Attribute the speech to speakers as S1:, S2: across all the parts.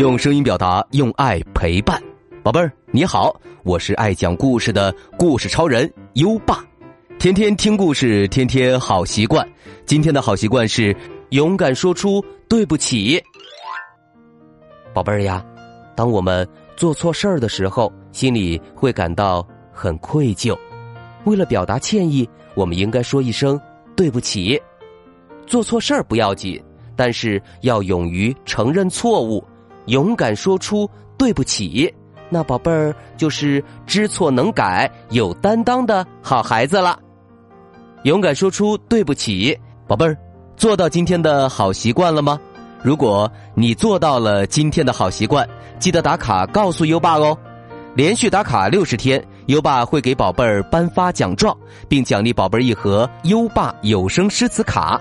S1: 用声音表达，用爱陪伴，宝贝儿你好，我是爱讲故事的故事超人优爸，天天听故事，天天好习惯。今天的好习惯是勇敢说出对不起，宝贝儿呀。当我们做错事儿的时候，心里会感到很愧疚。为了表达歉意，我们应该说一声对不起。做错事儿不要紧，但是要勇于承认错误。勇敢说出对不起，那宝贝儿就是知错能改、有担当的好孩子了。勇敢说出对不起，宝贝儿，做到今天的好习惯了吗？如果你做到了今天的好习惯，记得打卡告诉优爸哦。连续打卡六十天，优爸会给宝贝儿颁发奖状，并奖励宝贝儿一盒优爸有声诗词卡。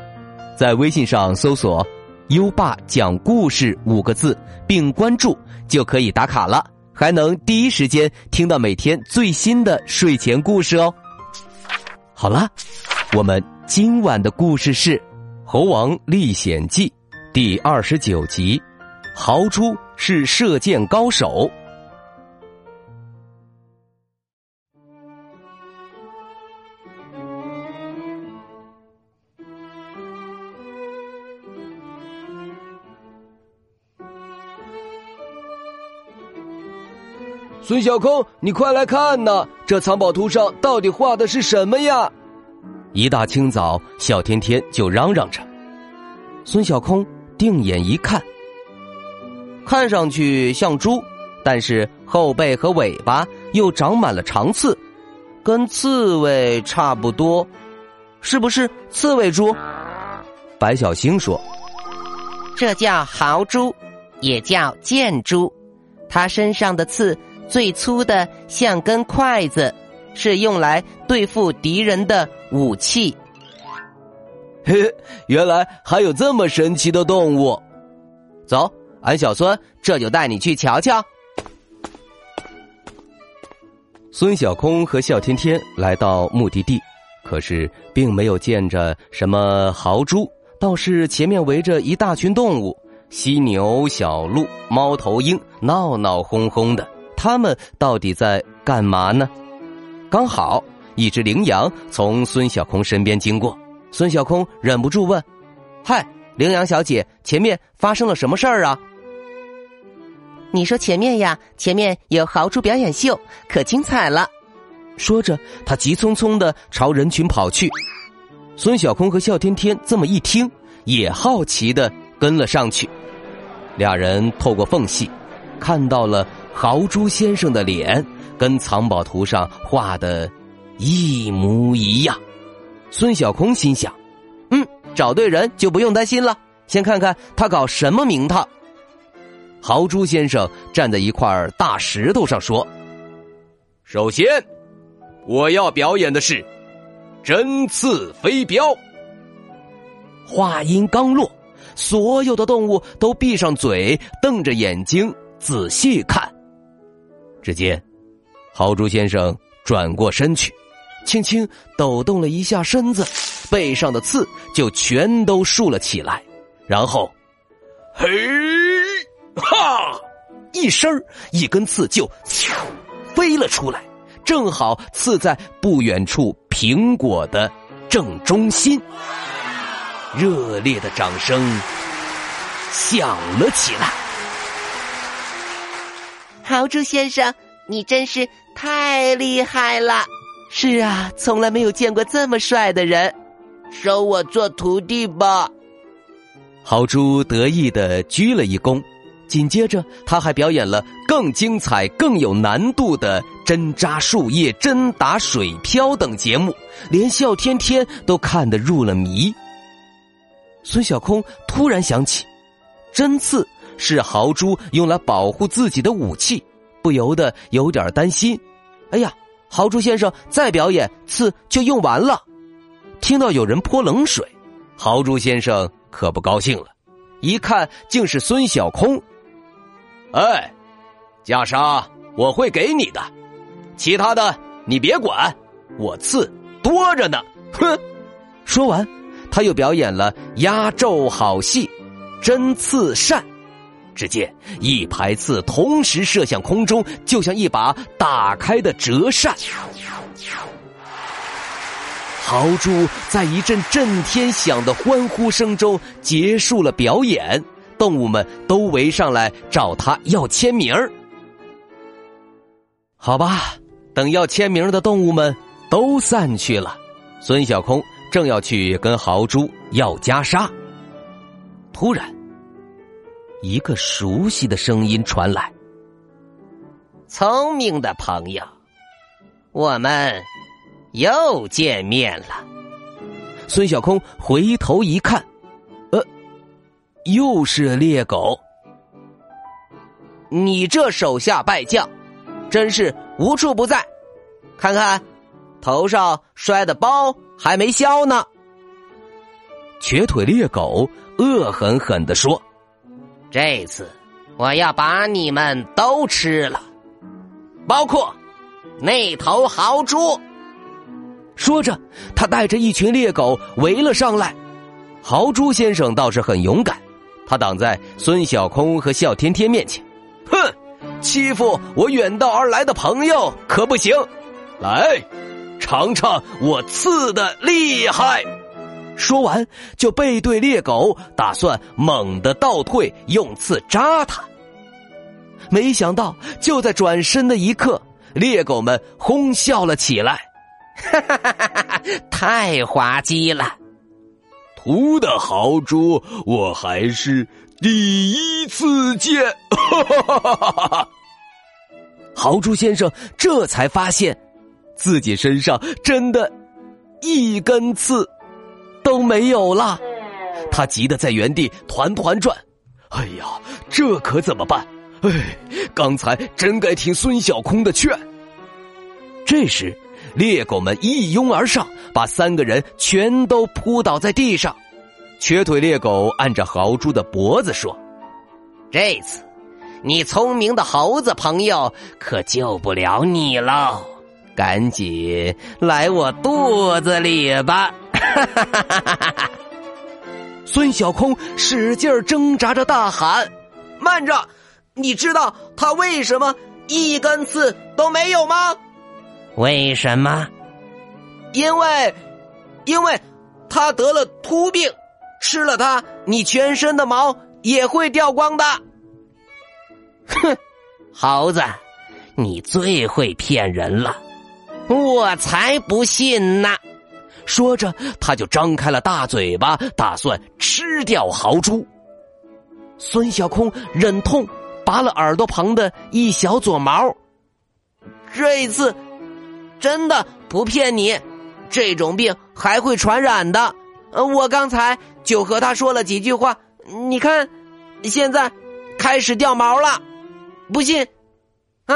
S1: 在微信上搜索。优爸讲故事五个字，并关注就可以打卡了，还能第一时间听到每天最新的睡前故事哦。好了，我们今晚的故事是《猴王历险记》第二十九集，豪猪是射箭高手。
S2: 孙小空，你快来看呐！这藏宝图上到底画的是什么呀？
S1: 一大清早，小天天就嚷嚷着。孙小空定眼一看，看上去像猪，但是后背和尾巴又长满了长刺，跟刺猬差不多，是不是刺猬猪？白小星说：“
S3: 这叫豪猪，也叫箭猪，它身上的刺。”最粗的像根筷子，是用来对付敌人的武器。
S2: 嘿，原来还有这么神奇的动物！
S1: 走，俺小孙这就带你去瞧瞧。孙小空和笑天天来到目的地，可是并没有见着什么豪猪，倒是前面围着一大群动物：犀牛、小鹿、猫头鹰，闹闹哄哄的。他们到底在干嘛呢？刚好一只羚羊从孙小空身边经过，孙小空忍不住问：“嗨，羚羊小姐，前面发生了什么事儿啊？”
S3: 你说前面呀，前面有豪猪表演秀，可精彩了。
S1: 说着，他急匆匆的朝人群跑去。孙小空和笑天天这么一听，也好奇的跟了上去。俩人透过缝隙，看到了。豪猪先生的脸跟藏宝图上画的一模一样，孙小空心想：“嗯，找对人就不用担心了。先看看他搞什么名堂。”豪猪先生站在一块大石头上说：“
S4: 首先，我要表演的是针刺飞镖。”
S1: 话音刚落，所有的动物都闭上嘴，瞪着眼睛仔细看。只见，豪猪先生转过身去，轻轻抖动了一下身子，背上的刺就全都竖了起来。然后，
S4: 嘿，哈，
S1: 一声，一根刺就飞了出来，正好刺在不远处苹果的正中心。热烈的掌声响了起来。
S3: 豪猪先生，你真是太厉害了！
S1: 是啊，从来没有见过这么帅的人，
S3: 收我做徒弟吧！
S1: 豪猪得意的鞠了一躬，紧接着他还表演了更精彩、更有难度的针扎树叶、针打水漂等节目，连笑天天都看得入了迷。孙小空突然想起，针刺。是豪猪用来保护自己的武器，不由得有点担心。哎呀，豪猪先生再表演，刺就用完了。听到有人泼冷水，豪猪先生可不高兴了。一看，竟是孙小空。
S4: 哎，袈裟我会给你的，其他的你别管，我刺多着呢。哼！
S1: 说完，他又表演了压轴好戏——针刺扇。只见一排刺同时射向空中，就像一把打开的折扇。豪猪在一阵震天响的欢呼声中结束了表演，动物们都围上来找他要签名好吧，等要签名的动物们都散去了，孙小空正要去跟豪猪要袈裟，突然，一个熟悉的声音传来：“
S3: 聪明的朋友，我们。”又见面了，
S1: 孙小空回头一看，呃，又是猎狗。
S3: 你这手下败将，真是无处不在。看看，头上摔的包还没消呢。
S1: 瘸腿猎狗恶狠狠的说：“
S3: 这次我要把你们都吃了，包括那头豪猪。”
S1: 说着，他带着一群猎狗围了上来。豪猪先生倒是很勇敢，他挡在孙小空和笑天天面前。
S2: 哼，欺负我远道而来的朋友可不行！来，尝尝我刺的厉害！
S1: 说完，就背对猎狗，打算猛地倒退，用刺扎它。没想到，就在转身的一刻，猎狗们哄笑了起来。
S3: 哈哈哈哈哈！太滑稽了，
S2: 图的豪猪，我还是第一次见。哈哈哈哈哈！
S1: 豪猪先生这才发现，自己身上真的，一根刺都没有了。他急得在原地团团转。哎呀，这可怎么办？哎，刚才真该听孙小空的劝。这时。猎狗们一拥而上，把三个人全都扑倒在地上。瘸腿猎狗按着豪猪的脖子说：“
S3: 这次，你聪明的猴子朋友可救不了你喽！赶紧来我肚子里吧！”
S1: 孙小空使劲挣扎着大喊：“
S2: 慢着！你知道他为什么一根刺都没有吗？”
S3: 为什么？
S2: 因为，因为，他得了秃病，吃了它，你全身的毛也会掉光的。
S3: 哼，猴子，你最会骗人了，我才不信呢！
S1: 说着，他就张开了大嘴巴，打算吃掉豪猪。孙小空忍痛拔了耳朵旁的一小撮毛，
S2: 这一次。真的不骗你，这种病还会传染的。呃，我刚才就和他说了几句话，你看，现在开始掉毛了。不信，啊，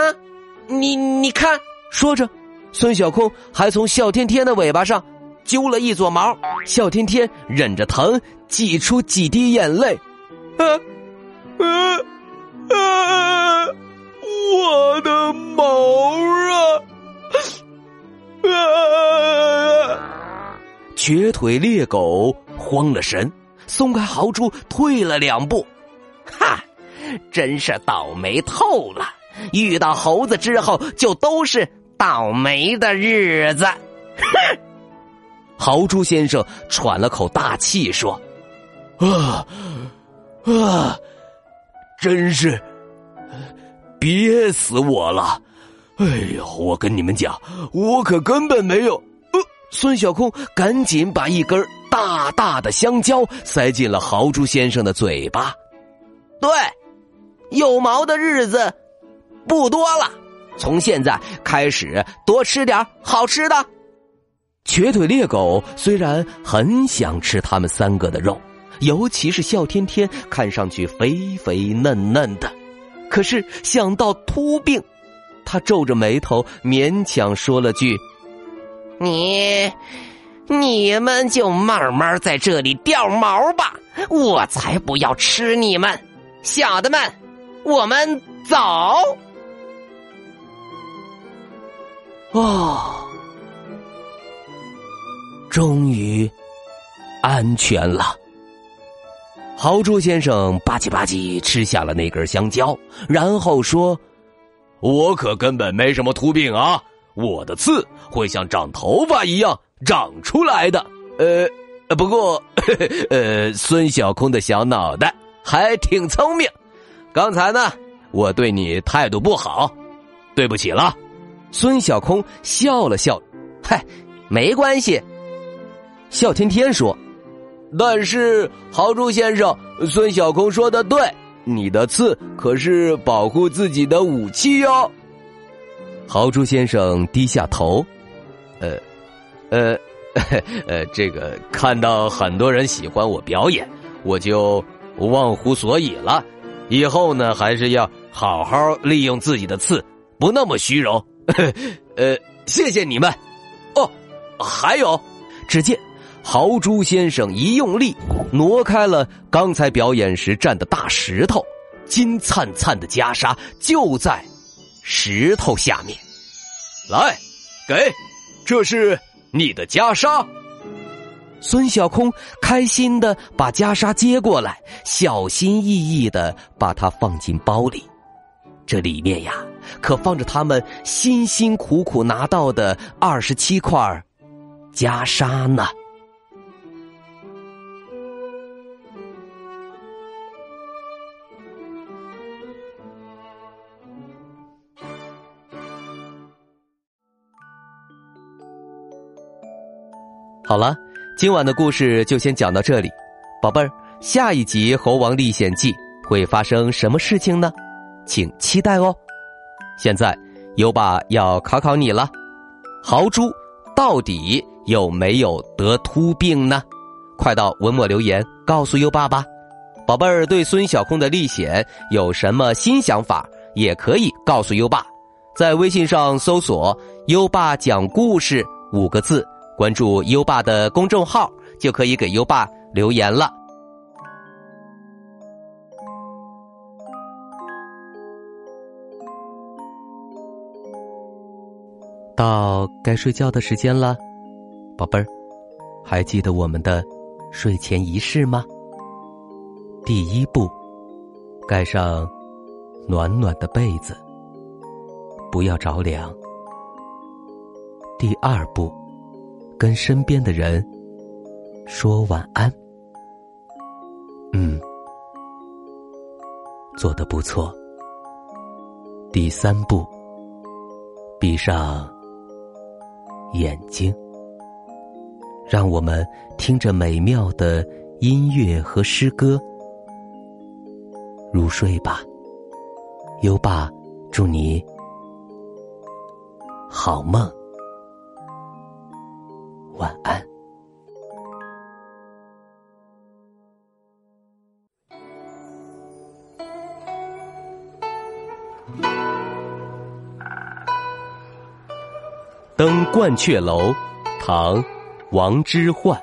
S2: 你你看。
S1: 说着，孙小空还从笑天天的尾巴上揪了一撮毛。笑天天忍着疼，挤出几滴眼泪。啊
S2: 啊啊！我的毛啊！
S1: 啊！瘸腿猎狗慌了神，松开豪猪，退了两步。
S3: 哈，真是倒霉透了！遇到猴子之后，就都是倒霉的日子。哼！
S1: 豪猪先生喘了口大气说：“啊啊，真是憋死我了！”哎呦！我跟你们讲，我可根本没有。孙小空赶紧把一根大大的香蕉塞进了豪猪先生的嘴巴。
S2: 对，有毛的日子不多了，从现在开始多吃点好吃的。
S1: 瘸腿猎狗虽然很想吃他们三个的肉，尤其是笑天天看上去肥肥嫩嫩的，可是想到秃病。他皱着眉头，勉强说了句：“
S3: 你，你们就慢慢在这里掉毛吧，我才不要吃你们，小的们，我们走。”
S1: 哦，终于安全了。豪猪先生吧唧吧唧吃下了那根香蕉，然后说：“
S4: 我可根本没什么秃病啊，我的刺会像长头发一样长出来的。”
S1: 呃，不过，呃，孙小空的小脑袋还挺聪明。刚才呢，我对你态度不好，对不起了。孙小空笑了笑，
S3: 嗨，没关系。
S1: 笑天天说。
S4: 但是豪猪先生，孙小空说的对，你的刺可是保护自己的武器哟。
S1: 豪猪先生低下头，
S4: 呃，呃，呃，这个看到很多人喜欢我表演，我就忘乎所以了。以后呢，还是要好好利用自己的刺，不那么虚荣。呃，谢谢你们。哦，还有，
S1: 只见。豪猪先生一用力，挪开了刚才表演时站的大石头，金灿灿的袈裟就在石头下面。
S4: 来，给，这是你的袈裟。
S1: 孙小空开心的把袈裟接过来，小心翼翼的把它放进包里。这里面呀，可放着他们辛辛苦苦拿到的二十七块袈裟呢。好了，今晚的故事就先讲到这里，宝贝儿，下一集《猴王历险记》会发生什么事情呢？请期待哦。现在优爸要考考你了，豪猪到底有没有得秃病呢？快到文末留言告诉优爸吧。宝贝儿对孙小空的历险有什么新想法，也可以告诉优爸，在微信上搜索“优爸讲故事”五个字。关注优爸的公众号，就可以给优爸留言了。到该睡觉的时间了，宝贝儿，还记得我们的睡前仪式吗？第一步，盖上暖暖的被子，不要着凉。第二步。跟身边的人说晚安。嗯，做的不错。第三步，闭上眼睛，让我们听着美妙的音乐和诗歌入睡吧。优爸，祝你好梦。晚安。登鹳雀楼，唐·王之涣。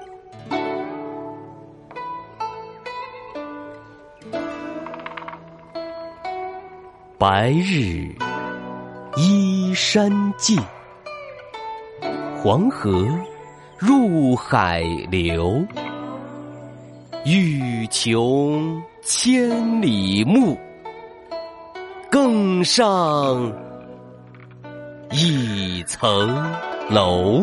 S1: 白日依山尽，黄河。入海流，欲穷千里目，更上一层楼。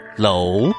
S1: 楼。